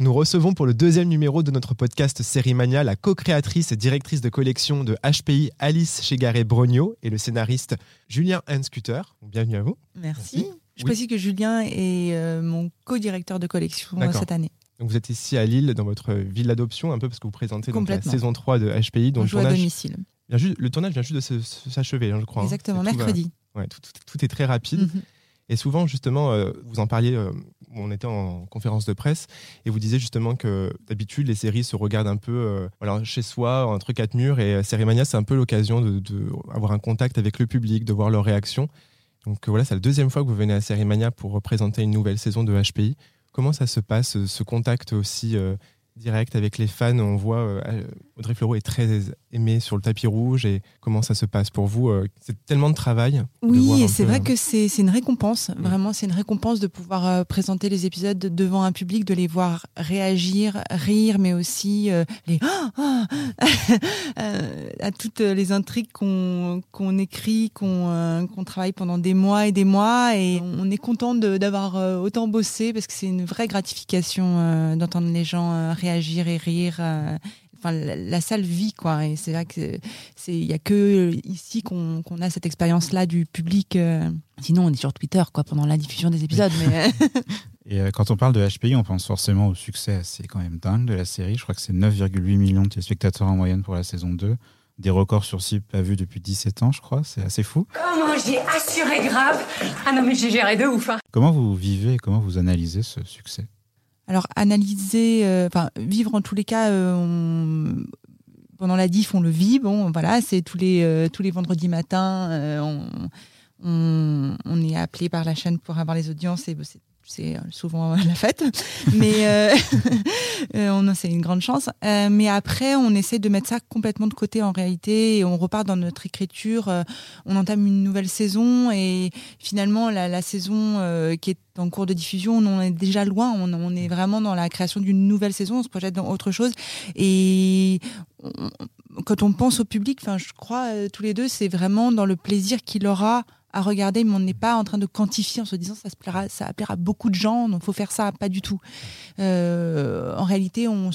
nous recevons pour le deuxième numéro de notre podcast Série Mania la co-créatrice et directrice de collection de HPI Alice Chegaré-Brogno et le scénariste Julien Hanscuter. Bienvenue à vous. Merci. Je précise que Julien est euh, mon co-directeur de collection cette année. Donc vous êtes ici à Lille, dans votre ville d'adoption, un peu parce que vous présentez donc la saison 3 de HPI. Dont On joue à domicile. le tournage vient juste de s'achever, hein, je crois. Hein. Exactement, mercredi. tout, est très rapide. Mhm. Et souvent, justement, euh, vous en parliez, euh, on était en conférence de presse, et vous disiez justement que d'habitude, les séries se regardent un peu euh, chez soi, entre quatre murs, et Série Mania, c'est un peu l'occasion de, un contact avec le public, de voir leurs réactions. Donc voilà, c'est la deuxième fois que vous venez à Série Mania pour présenter une nouvelle saison de HPI. Comment ça se passe, ce contact aussi direct avec les fans? On voit euh, Audrey Fleurot est très aimée sur le tapis rouge et comment ça se passe pour vous euh, C'est tellement de travail. Oui, et c'est vrai que c'est une récompense. Mm. Vraiment, c'est une récompense de pouvoir euh, présenter les épisodes devant un public, de les voir réagir, rire, mais aussi les à toutes les intrigues qu'on écrit, qu'on travaille pendant des mois et des mois. Et on est content d'avoir autant bossé parce que c'est une vraie gratification d'entendre les gens réagir et rire. Enfin, la, salle vit, quoi. Et c'est là que c'est, il y a que ici qu'on, a cette expérience-là du public. Euh. Sinon, on est sur Twitter, quoi, pendant la diffusion des épisodes. mais... Et euh, quand on parle de HPI, on pense forcément au succès assez quand même dingue de la série. Je crois que c'est 9,8 millions de téléspectateurs en moyenne pour la saison 2. Des records sur site pas vus depuis 17 ans, je crois. C'est assez fou. Comment j'ai assuré grave? Ah non, mais j'ai géré de ouf. Hein. Comment vous vivez, comment vous analysez ce succès? Alors analyser, euh, enfin vivre en tous les cas, euh, pendant la diff on le vit. Bon voilà, c'est tous les euh, tous les vendredis matins, on, est appelé par la chaîne pour avoir les audiences et c'est souvent la fête, mais euh, c'est une grande chance. mais après, on essaie de mettre ça complètement de côté en réalité et on repart dans notre écriture. on entame une nouvelle saison et finalement la, saison qui est en cours de diffusion, on est déjà loin, on, est vraiment dans la création d'une nouvelle saison, on se projette dans autre chose. Et quand on pense au public, enfin, je crois euh, tous les deux, c'est vraiment dans le plaisir qu'il aura à regarder, mais on n'est pas en train de quantifier en se disant ça se plaira, ça plaira à beaucoup de gens, donc faut faire ça, pas du tout. Euh, en réalité, on,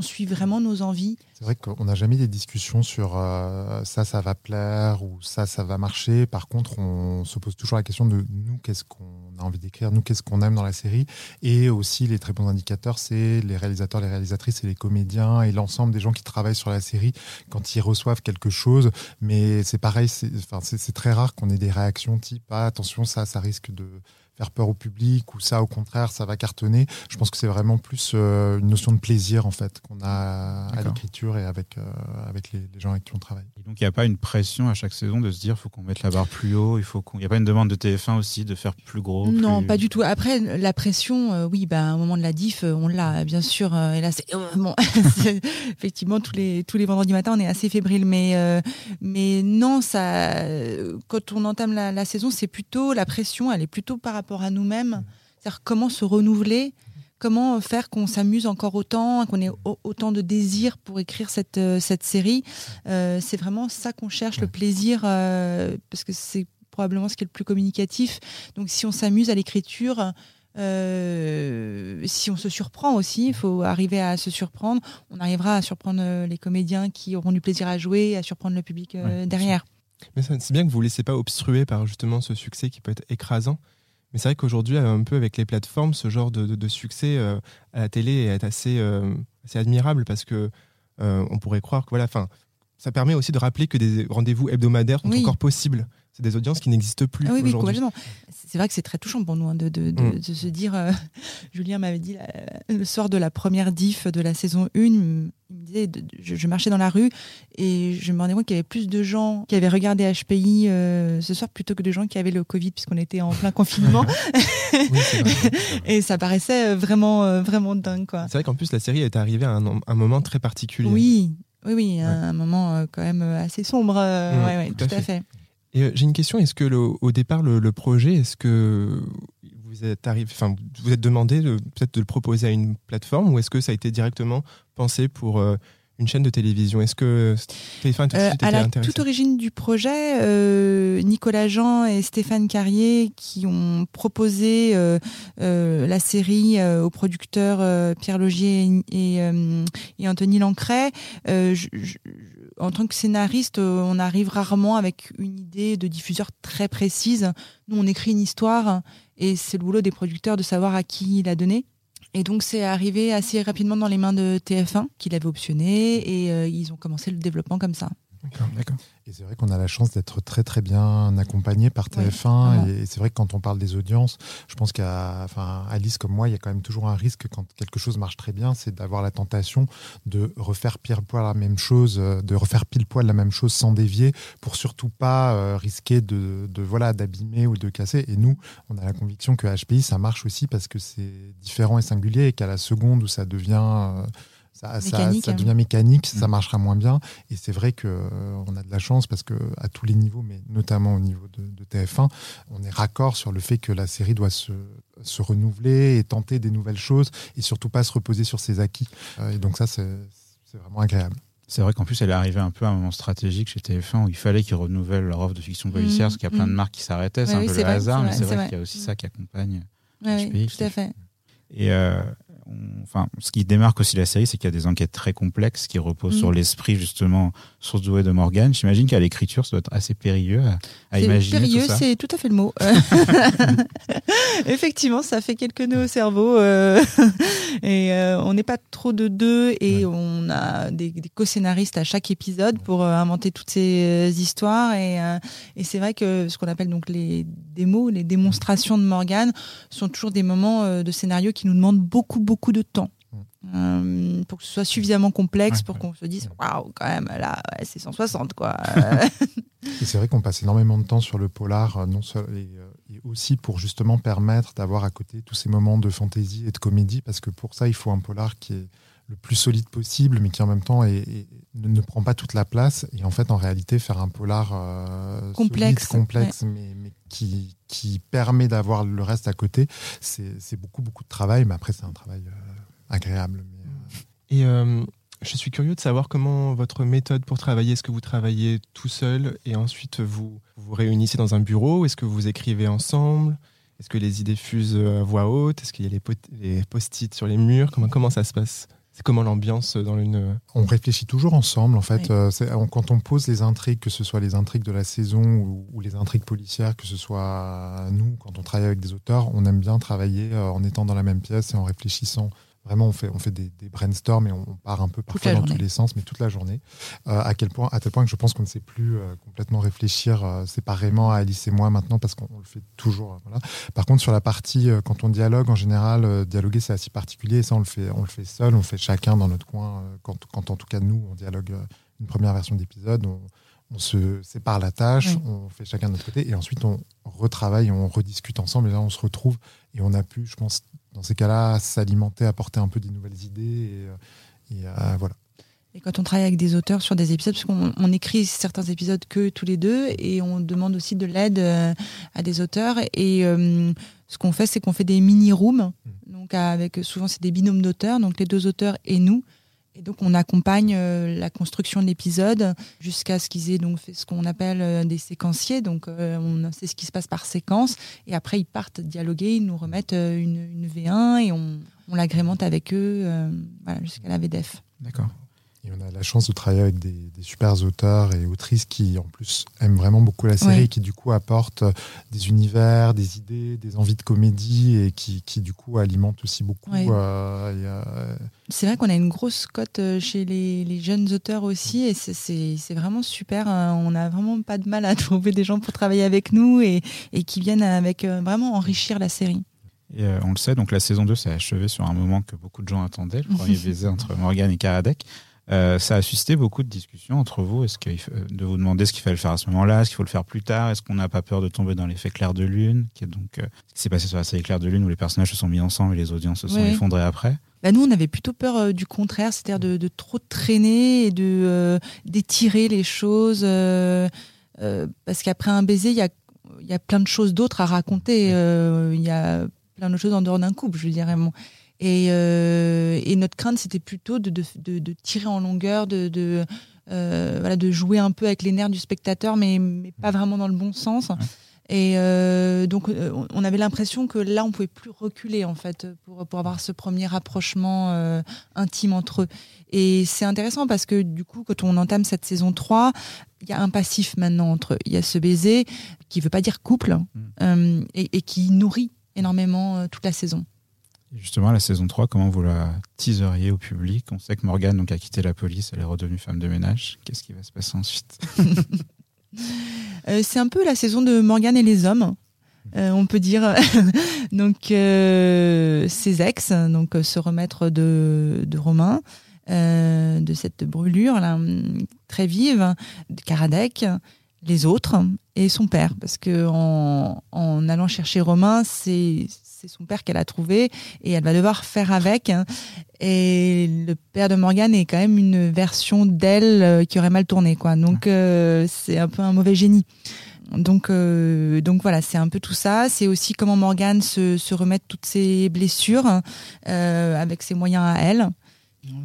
suit vraiment nos envies. C'est vrai qu'on n'a jamais des discussions sur euh, ça, ça va plaire ou ça, ça va marcher. Par contre, on se pose toujours la question de nous, qu'est-ce qu'on a envie d'écrire, nous, qu'est-ce qu'on aime dans la série? Et aussi, les très bons indicateurs, c'est les réalisateurs, les réalisatrices et les comédiens et l'ensemble des gens qui travaillent sur la série quand ils reçoivent quelque chose. Mais c'est pareil, c'est très rare qu'on ait des réactions type ah, attention, ça, ça risque de faire peur au public ou ça au contraire ça va cartonner. Je pense que c'est vraiment plus euh, une notion de plaisir en fait qu'on a à l'écriture et avec, euh, avec les, gens avec qui on travaille. donc il n'y a pas une pression à chaque saison de se dire faut qu'on mette la barre plus haut, il faut qu'on... n'y a pas une demande de TF1 aussi de faire plus gros Non, pas du tout. Après la pression, euh, oui, bah, au moment de la diff, on l'a bien sûr. et là c'est bon, effectivement tous les tous les vendredis matins on est assez fébrile, mais mais non ça quand on entame la, la saison c'est plutôt la pression, elle est plutôt par rapport à nous-mêmes. C'est-à-dire comment se renouveler, comment faire qu'on s'amuse encore autant, qu'on ait autant de désir pour écrire cette, euh, cette série. Euh, c'est vraiment ça qu'on cherche, le plaisir, euh, parce que c'est probablement ce qui est le plus communicatif. Donc si on s'amuse à l'écriture, si on se surprend aussi, il faut arriver à se surprendre. On arrivera à surprendre les comédiens qui auront du plaisir à jouer, à surprendre le public derrière. Mais c'est bien que vous ne laissez pas obstruer par justement ce succès qui peut être écrasant. Mais c'est vrai qu'aujourd'hui, un peu avec les plateformes, ce genre de, succès euh, à la télé est assez, euh, assez admirable parce que euh, on pourrait croire que voilà, enfin, ça permet aussi de rappeler que des rendez-vous hebdomadaires sont encore possibles. C'est des audiences qui n'existent plus. Ah oui, aujourd'hui. C'est vrai que c'est très touchant pour nous hein, de, de, mm. de, se dire. Julien m'avait dit le soir de la première diff de la saison 1, il me disait je, marchais dans la rue et je me rendais compte qu'il y avait plus de gens qui avaient regardé HPI ce soir plutôt que de gens qui avaient le Covid, puisqu'on était en plein confinement. et ça paraissait vraiment, vraiment dingue. C'est vrai qu'en plus, la série est arrivée à un, un moment très particulier. Oui, oui, oui, un moment euh, quand même euh, assez sombre. Euh, tout, à fait. Et j'ai une question. Est-ce que au départ, le, projet, est-ce que vous êtes arrivé, enfin, vous êtes demandé peut-être de le proposer à une plateforme, ou est-ce que ça a été directement pensé pour une chaîne de télévision? Est-ce que Téléfin tout de Euh, à était la intéressé? toute origine du projet, euh, Nicolas Jean et Stéphane Carrier qui ont proposé euh, euh, la série euh, aux producteurs euh, Pierre Logier et, et, euh, et Anthony Lancret. Euh, je- je- en tant que scénariste, euh, on arrive rarement avec une idée de diffuseur très précise. Nous, on écrit une histoire et c'est le boulot des producteurs de savoir à qui la donner. Et donc c'est arrivé assez rapidement dans les mains de TF1 qui l'avait optionné et euh, ils ont commencé le développement comme ça. D'accord. Et c'est vrai qu'on a la chance d'être très très bien accompagné par Ouais, TF1. vraiment. et c'est vrai que quand on parle des audiences, je pense qu'à enfin, Alice comme moi, il y a quand même toujours un risque quand quelque chose marche très bien, c'est d'avoir la tentation de refaire pile poil la même chose, euh, de refaire pile poil la même chose sans dévier, pour surtout pas euh, risquer de, de voilà d'abîmer ou de casser. Et nous, on a la conviction que HPI ça marche aussi parce que c'est différent et singulier et qu'à la seconde où ça devient euh, ça, ça- Mécanique, ça hein. devient mécanique, ça Mm. marchera moins bien. Et c'est vrai que euh, on a de la chance parce que à tous les niveaux, mais notamment au niveau de, de TF1, on est raccord sur le fait que la série doit se, se renouveler et tenter des nouvelles choses et surtout pas se reposer sur ses acquis. Euh, et donc ça, c'est vraiment agréable. C'est vrai qu'en plus, elle est arrivée un peu à un moment stratégique chez TF1 où il fallait qu'ils renouvellent leur offre de fiction policière Mhm, parce qu'il y a plein de mhm. marques qui s'arrêtaient. C'est Ouais, un oui, peu le vrai, hasard, mais c'est vrai, vrai. qu'il y a aussi ça qui accompagne. Ouais, HPI, tout à fait. Et euh, on- enfin, ce qui démarque aussi la série, c'est qu'il y a des enquêtes très complexes qui reposent sur l'esprit justement surdoué de Morgan. J'imagine qu'à l'écriture, ça doit être assez périlleux à, imaginer périlleux, c'est tout à fait le mot. Effectivement, ça fait quelques nœuds au cerveau euh, et euh, on n'est pas trop de deux et on a des, des co-scénaristes à chaque épisode pour euh, inventer toutes ces histoires et, et c'est vrai que ce qu'on appelle donc les démos, les démonstrations de Morgane sont toujours des moments de scénario qui nous demandent beaucoup beaucoup de temps. Euh, pour que ce soit suffisamment complexe Ouais, pour ouais. qu'on se dise waouh quand même là ouais, c'est 160 quoi Et c'est vrai qu'on passe énormément de temps sur le polar, euh, non seul, et, euh, et aussi pour justement permettre d'avoir à côté tous ces moments de fantaisie et de comédie, parce que pour ça, il faut un polar qui est le plus solide possible, mais qui en même temps est- est- ne, ne prend pas toute la place. Et en fait, en réalité, faire un polar euh, Complexe, solide, complexe, mais, mais qui, qui permet d'avoir le reste à côté, c'est c'est beaucoup, beaucoup de travail, mais après, c'est un travail euh, agréable. mais, euh, Et euh, je suis curieux de savoir comment votre méthode pour travailler. Est-ce que vous travaillez tout seul et ensuite vous vous réunissez dans un bureau? Est-ce que vous écrivez ensemble? Est-ce que les idées fusent à voix haute? Est-ce qu'il y a les post-it sur les murs? Comment, comment ça se passe? C'est comment l'ambiance dans une... On réfléchit toujours ensemble, en fait. Oui. Euh, on- quand on pose les intrigues, que ce soit les intrigues de la saison ou, ou les intrigues policières, que ce soit nous, quand on travaille avec des auteurs, on aime bien travailler euh, en étant dans la même pièce et en réfléchissant. Vraiment, on fait, on fait des, des brainstorms et on, on part un peu parfois dans tous les sens, mais toute la journée. Euh, à, quel point, à tel point que je pense qu'on ne sait plus euh, complètement réfléchir euh, séparément à Alice et moi maintenant, parce qu'on le fait toujours. euh, voilà. Par contre, sur la partie, quand on dialogue, en général, dialoguer, c'est assez particulier. Et ça, on le fait, on le fait seul, on le fait chacun dans notre coin. quand, quand, en tout cas, nous, on dialogue une première version d'épisode, on, on se sépare la tâche, Oui. on fait chacun de notre côté, et ensuite, on retravaille, on rediscute ensemble, et là, on se retrouve, et on a pu, je pense, dans ces cas-là, s'alimenter, apporter un peu des nouvelles idées, et, euh, et, euh, voilà. Et quand on travaille avec des auteurs sur des épisodes, parce qu'on on écrit certains épisodes que tous les deux, et on demande aussi de l'aide euh, à des auteurs. Et euh, ce qu'on fait, c'est qu'on fait des mini-rooms. Donc avec souvent c'est des binômes d'auteurs, donc les deux auteurs et nous. Et donc on accompagne euh, la construction de l'épisode jusqu'à ce qu'ils aient donc fait ce qu'on appelle euh, des séquenciers. Donc euh, on sait ce qui se passe par séquence. Et après ils partent dialoguer, ils nous remettent une, une V1 et on, l'agrémente avec eux jusqu'à la VDF. D'accord. Et on a la chance de travailler avec des, des super auteurs et autrices qui, en plus, aiment vraiment beaucoup la série Ouais. et qui, du coup, apportent des univers, des idées, des envies de comédie et qui, qui du coup, alimentent aussi beaucoup. Ouais. euh, euh, C'est vrai qu'on a une grosse cote euh, chez les, les jeunes auteurs aussi et c'est- vraiment super. hein. On n'a vraiment pas de mal à trouver des gens pour travailler avec nous et, et qui viennent avec vraiment enrichir la série. Et euh, on le sait, donc la saison 2 s'est achevée sur un moment que beaucoup de gens attendaient, le premier baiser entre Morgan et Karadec. Euh, ça a suscité beaucoup de discussions entre vous. Est-ce qu'il faut- de vous demander ce qu'il fallait faire à ce moment-là, est-ce qu'il faut le faire plus tard, est-ce qu'on n'a pas peur de tomber dans l'effet clair de lune, qui est donc euh, ce qui s'est passé sur la série Clair de lune où les personnages se sont mis ensemble et les audiences se sont Ouais. effondrées après. Bah, nous, on avait plutôt peur euh, du contraire, c'est-à-dire de, de trop traîner et de euh, d'étirer les choses. euh, euh, parce qu'après un baiser, il y a, il y a plein de choses d'autres à raconter. euh, Il y a plein de choses en dehors d'un couple, je dirais. Bon. Et, euh, et notre crainte, c'était plutôt de, de, de, de tirer en longueur, de, euh, voilà, de jouer un peu avec les nerfs du spectateur, mais, mais pas vraiment dans le bon sens. Et euh, donc, euh, on avait l'impression que là, on pouvait plus reculer, en fait, pour, pour avoir ce premier rapprochement euh, intime entre eux. Et c'est intéressant parce que, du coup, quand on entame cette saison 3, il y a un passif maintenant entre eux. Il y a ce baiser qui veut pas dire couple euh, et, et qui nourrit énormément toute la saison. Justement, la saison 3, comment vous la teaseriez au public? On sait que Morgane donc, a quitté la police, elle est redevenue femme de ménage. Qu'est-ce qui va se passer ensuite? Euh, c'est un peu la saison de Morgane et les hommes. euh, on peut dire donc euh, ses ex donc se remettre de, de Romain de cette brûlure là très vive de Karadec les autres et son père parce que en, en allant chercher Romain c'est c'est son père qu'elle a trouvé et elle va devoir faire avec et le père de Morgane est quand même une version d'elle euh, qui aurait mal tourné quoi donc euh, c'est un peu un mauvais génie donc, euh, donc voilà, c'est un peu tout ça. C'est aussi comment Morgane se, se remet de toutes ses blessures euh, avec ses moyens à elle.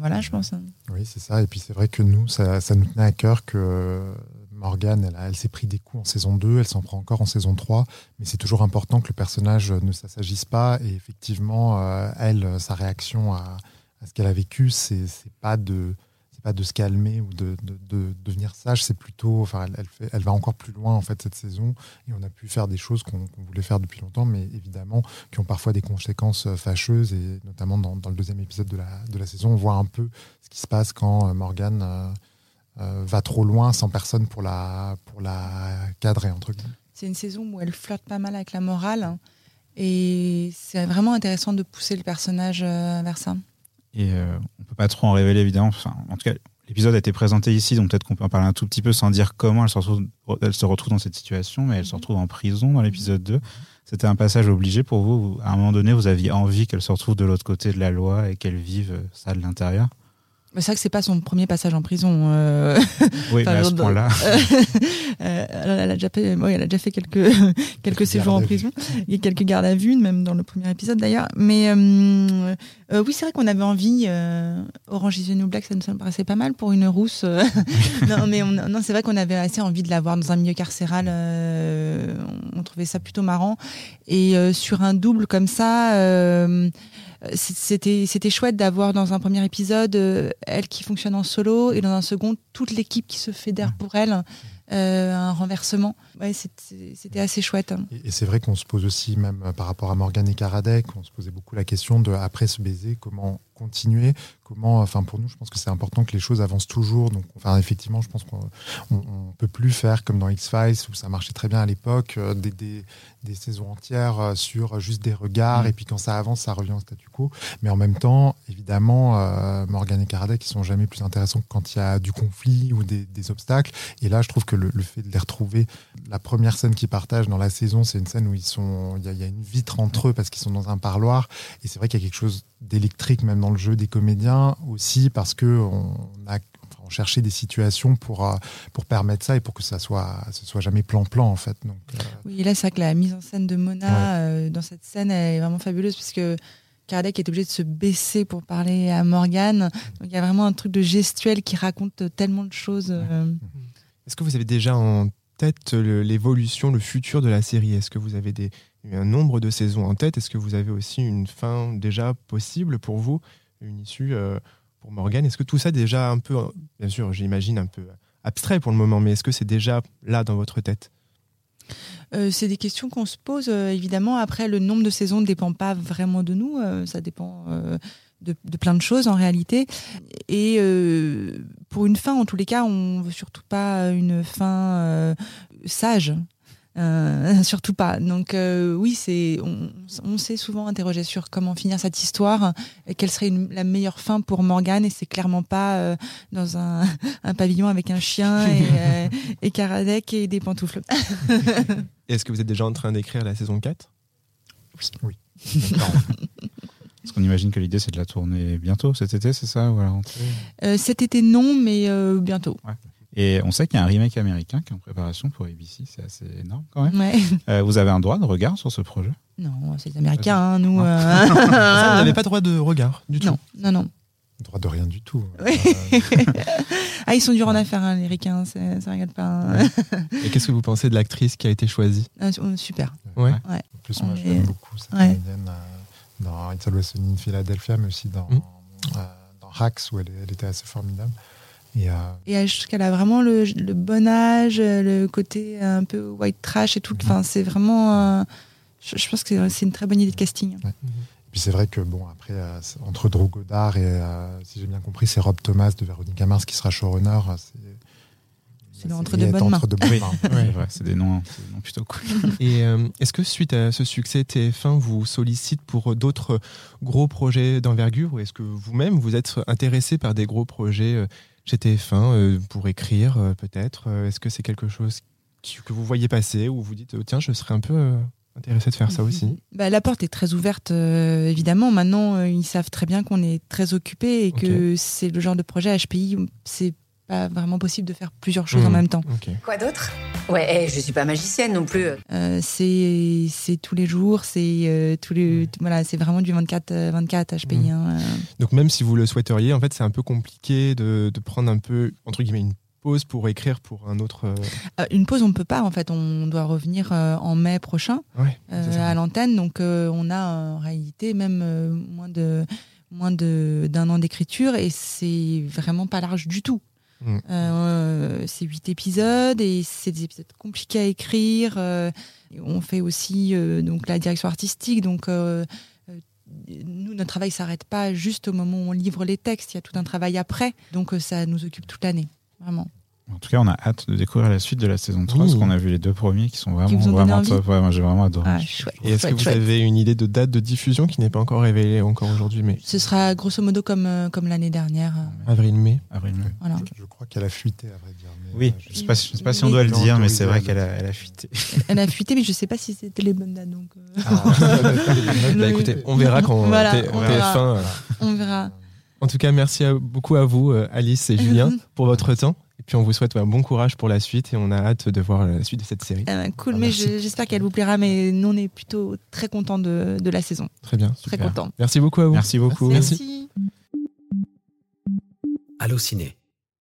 Voilà, je pense. Oui, c'est ça. Et puis c'est vrai que nous, ça, ça nous tenait à cœur que Morgane, elle, s'est pris des coups en saison 2, elle s'en prend encore en saison 3, mais c'est toujours important que le personnage ne s'assagisse pas. Et effectivement, euh, elle, sa réaction à, ce qu'elle a vécu, c'est pas de pas de se calmer ou de, de, de devenir sage, c'est plutôt, enfin, elle, va encore plus loin en fait cette saison, et on a pu faire des choses qu'on voulait faire depuis longtemps, mais évidemment qui ont parfois des conséquences euh, fâcheuses, et notamment dans, le deuxième épisode de la, saison, on voit un peu ce qui se passe quand euh, Morgane euh, euh, va trop loin sans personne pour la, pour la cadrer, entre guillemets. C'est une saison où elle flirte pas mal avec la morale. Et c'est vraiment intéressant de pousser le personnage euh, vers ça. Et euh, on peut pas trop en révéler, évidemment. Enfin, en tout cas, l'épisode a été présenté ici, donc peut-être qu'on peut en parler un tout petit peu sans dire comment elle se retrouve, elle se retrouve dans cette situation, mais elle se retrouve en prison dans l'épisode 2. C'était un passage obligé pour vous. Vous- À un moment donné, vous aviez envie qu'elle se retrouve de l'autre côté de la loi et qu'elle vive euh, ça de l'intérieur. C'est vrai que c'est pas son premier passage en prison. euh, Oui, Enfin, mais à ce point-là. Euh, elle, elle a déjà fait, oui, elle a déjà fait quelques, quelques séjours en prison. Il y a quelques gardes à vue, même dans le premier épisode d'ailleurs. Mais euh, euh, oui, c'est vrai qu'on avait envie. euh, Orange is the New Black, ça nous paraissait pas mal pour une rousse. euh. non, mais on- non, c'est vrai qu'on avait assez envie de la voir dans un milieu carcéral. euh, on, trouvait ça plutôt marrant. Et euh, sur un double comme ça. C'était c'était chouette d'avoir dans un premier épisode euh, elle qui fonctionne en solo et dans un second toute l'équipe qui se fédère pour elle euh, un renversement ouais c'était assez chouette Et, et c'est vrai qu'on se pose aussi, même euh, par rapport à Morgane et Karadec, on se posait beaucoup la question de, après ce baiser, comment continuer comment, enfin pour nous, je pense que c'est important que les choses avancent toujours. Donc, enfin, effectivement, je pense qu'on on, on peut plus faire comme dans X-Files où ça marchait très bien à l'époque, euh, des, des, des saisons entières sur juste des regards, Mm. et puis quand ça avance, ça revient au statu quo. Mais en même temps, évidemment, euh, Morgane et Karadec, ils sont jamais plus intéressants que quand il y a du conflit ou des, des obstacles. Et là, je trouve que le, le fait de les retrouver, la première scène qu'ils partagent dans la saison, c'est une scène où ils sont, il y, a- il y a une vitre entre eux parce qu'ils sont dans un parloir. Et c'est vrai qu'il y a quelque chose d'électrique même dans le jeu des comédiens aussi parce que on a enfin, on cherchait des situations pour euh, pour permettre ça et pour que ça soit ce soit jamais plan-plan en fait. Donc euh, Oui, et là, c'est vrai que la mise en scène de Mona euh, dans cette scène elle est vraiment fabuleuse parce que Karadec est obligé de se baisser pour parler à Morgane. Donc il y a vraiment un truc de gestuel qui raconte tellement de choses. euh. Est-ce que vous avez déjà en tête l'évolution, le futur de la série? Est-ce que vous avez des, un nombre de saisons en tête? Est-ce que vous avez aussi une fin déjà possible pour vous Une issue euh, pour Morgane? Est-ce que tout ça déjà un peu, bien sûr, j'imagine un peu abstrait pour le moment, mais est-ce que c'est déjà là dans votre tête? Euh, c'est des questions qu'on se pose euh, évidemment. Après, le nombre de saisons ne dépend pas vraiment de nous. euh, ça dépend de, de plein de choses en réalité. Et pour une fin, en tous les cas, on veut surtout pas une fin sage. Euh, surtout pas. Donc euh, oui, c'est on, on s'est souvent interrogé sur comment finir cette histoire, et quelle serait une- la meilleure fin pour Morgane, et c'est clairement pas euh, dans un, un pavillon avec un chien et, euh, et Karadec et des pantoufles. Est-ce que vous êtes déjà en train d'écrire la saison 4 oui. Parce qu'on imagine que l'idée, c'est de la tourner bientôt, cet été, c'est ça ou à la rentrée? Euh, cet été, non, mais euh, bientôt. Et on sait qu'il y a un remake américain qui est en préparation pour ABC, c'est assez énorme quand même. Ouais. Euh, vous avez un droit de regard sur ce projet? Non, c'est les Américains, hein, nous. Non. euh, Ça, vous n'avez pas droit de regard du tout. non, non, non. Droit de rien du tout. Oui. Euh, Ah, ils sont durs en affaires, hein, les Ricains, ça rigole pas. hein. Et qu'est-ce que vous pensez de l'actrice qui a été choisie? Ah, super. Ouais. En plus, moi, l'aime beaucoup, cette Ouais. comédienne, euh, dans It's Always Sunny in Philadelphia, mais aussi dans, Mm. euh, dans Hacks, où elle, elle était assez formidable. Et, euh, Et trouve qu'elle a vraiment le, le bon âge, le côté un peu white trash et tout. Enfin, c'est vraiment. euh, je, je pense que c'est une très bonne idée de casting. puis c'est vrai que, bon, après, euh, entre Drew Goddard et, euh, si j'ai bien compris, c'est Rob Thomas de Véronica Mars qui sera showrunner. euh, C'est entre série de est bonnes entre de bonnes Oui, mains. c'est des noms, c'est des noms plutôt cool. Et euh, est-ce que suite à ce succès, TF1 vous sollicite pour d'autres gros projets d'envergure ou est-ce que vous-même vous êtes intéressé par des gros projets euh, chez TF1 euh, pour écrire euh, peut-être. Euh, Est-ce que c'est quelque chose que vous voyez passer ou vous dites euh, tiens je serais un peu intéressé de faire ça aussi? Bah, la porte est très ouverte, euh, évidemment. Maintenant, euh, ils savent très bien qu'on est très occupé et que c'est le genre de projet HPI où c'est pas vraiment possible de faire plusieurs choses en Mhm. même temps. Quoi d'autre? Ouais, eh, je suis pas magicienne non plus. Euh, c'est c'est tous les jours, c'est euh, tous les voilà, c'est vraiment du 24 euh, 24 HPI. Hein, euh. Donc même si vous le souhaiteriez, en fait c'est un peu compliqué de, de prendre un peu entre guillemets une pause pour écrire pour un autre. euh, Euh, une pause, on peut pas. En fait, on doit revenir euh, en mai prochain Ouais. euh, à l'antenne. Donc, euh, on a en réalité même euh, moins de moins de d'un an d'écriture et c'est vraiment pas large du tout. Mm. Euh, c'est huit épisodes et c'est des épisodes compliqués à écrire. euh, on fait aussi euh, donc la direction artistique. Donc euh, euh, nous, notre travail s'arrête pas juste au moment où on livre les textes. Il y a tout un travail après. Donc euh, ça nous occupe toute l'année, vraiment. En tout cas, on a hâte de découvrir la suite de la saison 3, Oui. parce qu'on a vu les deux premiers qui sont vraiment, Qui vraiment top. Ouais, moi, j'ai vraiment adoré. Ah, chouette. Et est-ce que vous chouette. avez une idée de date de diffusion qui n'est pas encore révélée encore aujourd'hui, mais Ce sera grosso modo comme, euh, comme l'année dernière. euh, avril-mai Avril-mai. Voilà. Je, je crois qu'elle a fuité, à vrai dire. mais, Oui, euh, je sais pas, si- je sais pas si on doit le dire, mais c'est vrai qu'elle le a, elle a fuité. Elle a fuité, mais je sais pas si c'était les bonnes dates. Donc, euh, Ah. Bah, écoutez, on verra quand Voilà, T- on TF1. verra. on verra. En tout cas, merci à- beaucoup à vous, Alice et Julien, pour votre temps. Et puis on vous souhaite un bon courage pour la suite et on a hâte de voir la suite de cette série. Euh, cool, Ah, mais j'espère qu'elle vous plaira. Mais nous, on est plutôt très contents de, de la saison. Très bien. Très Super. contents. Merci beaucoup à vous. Merci beaucoup. Merci. Merci. Allociné,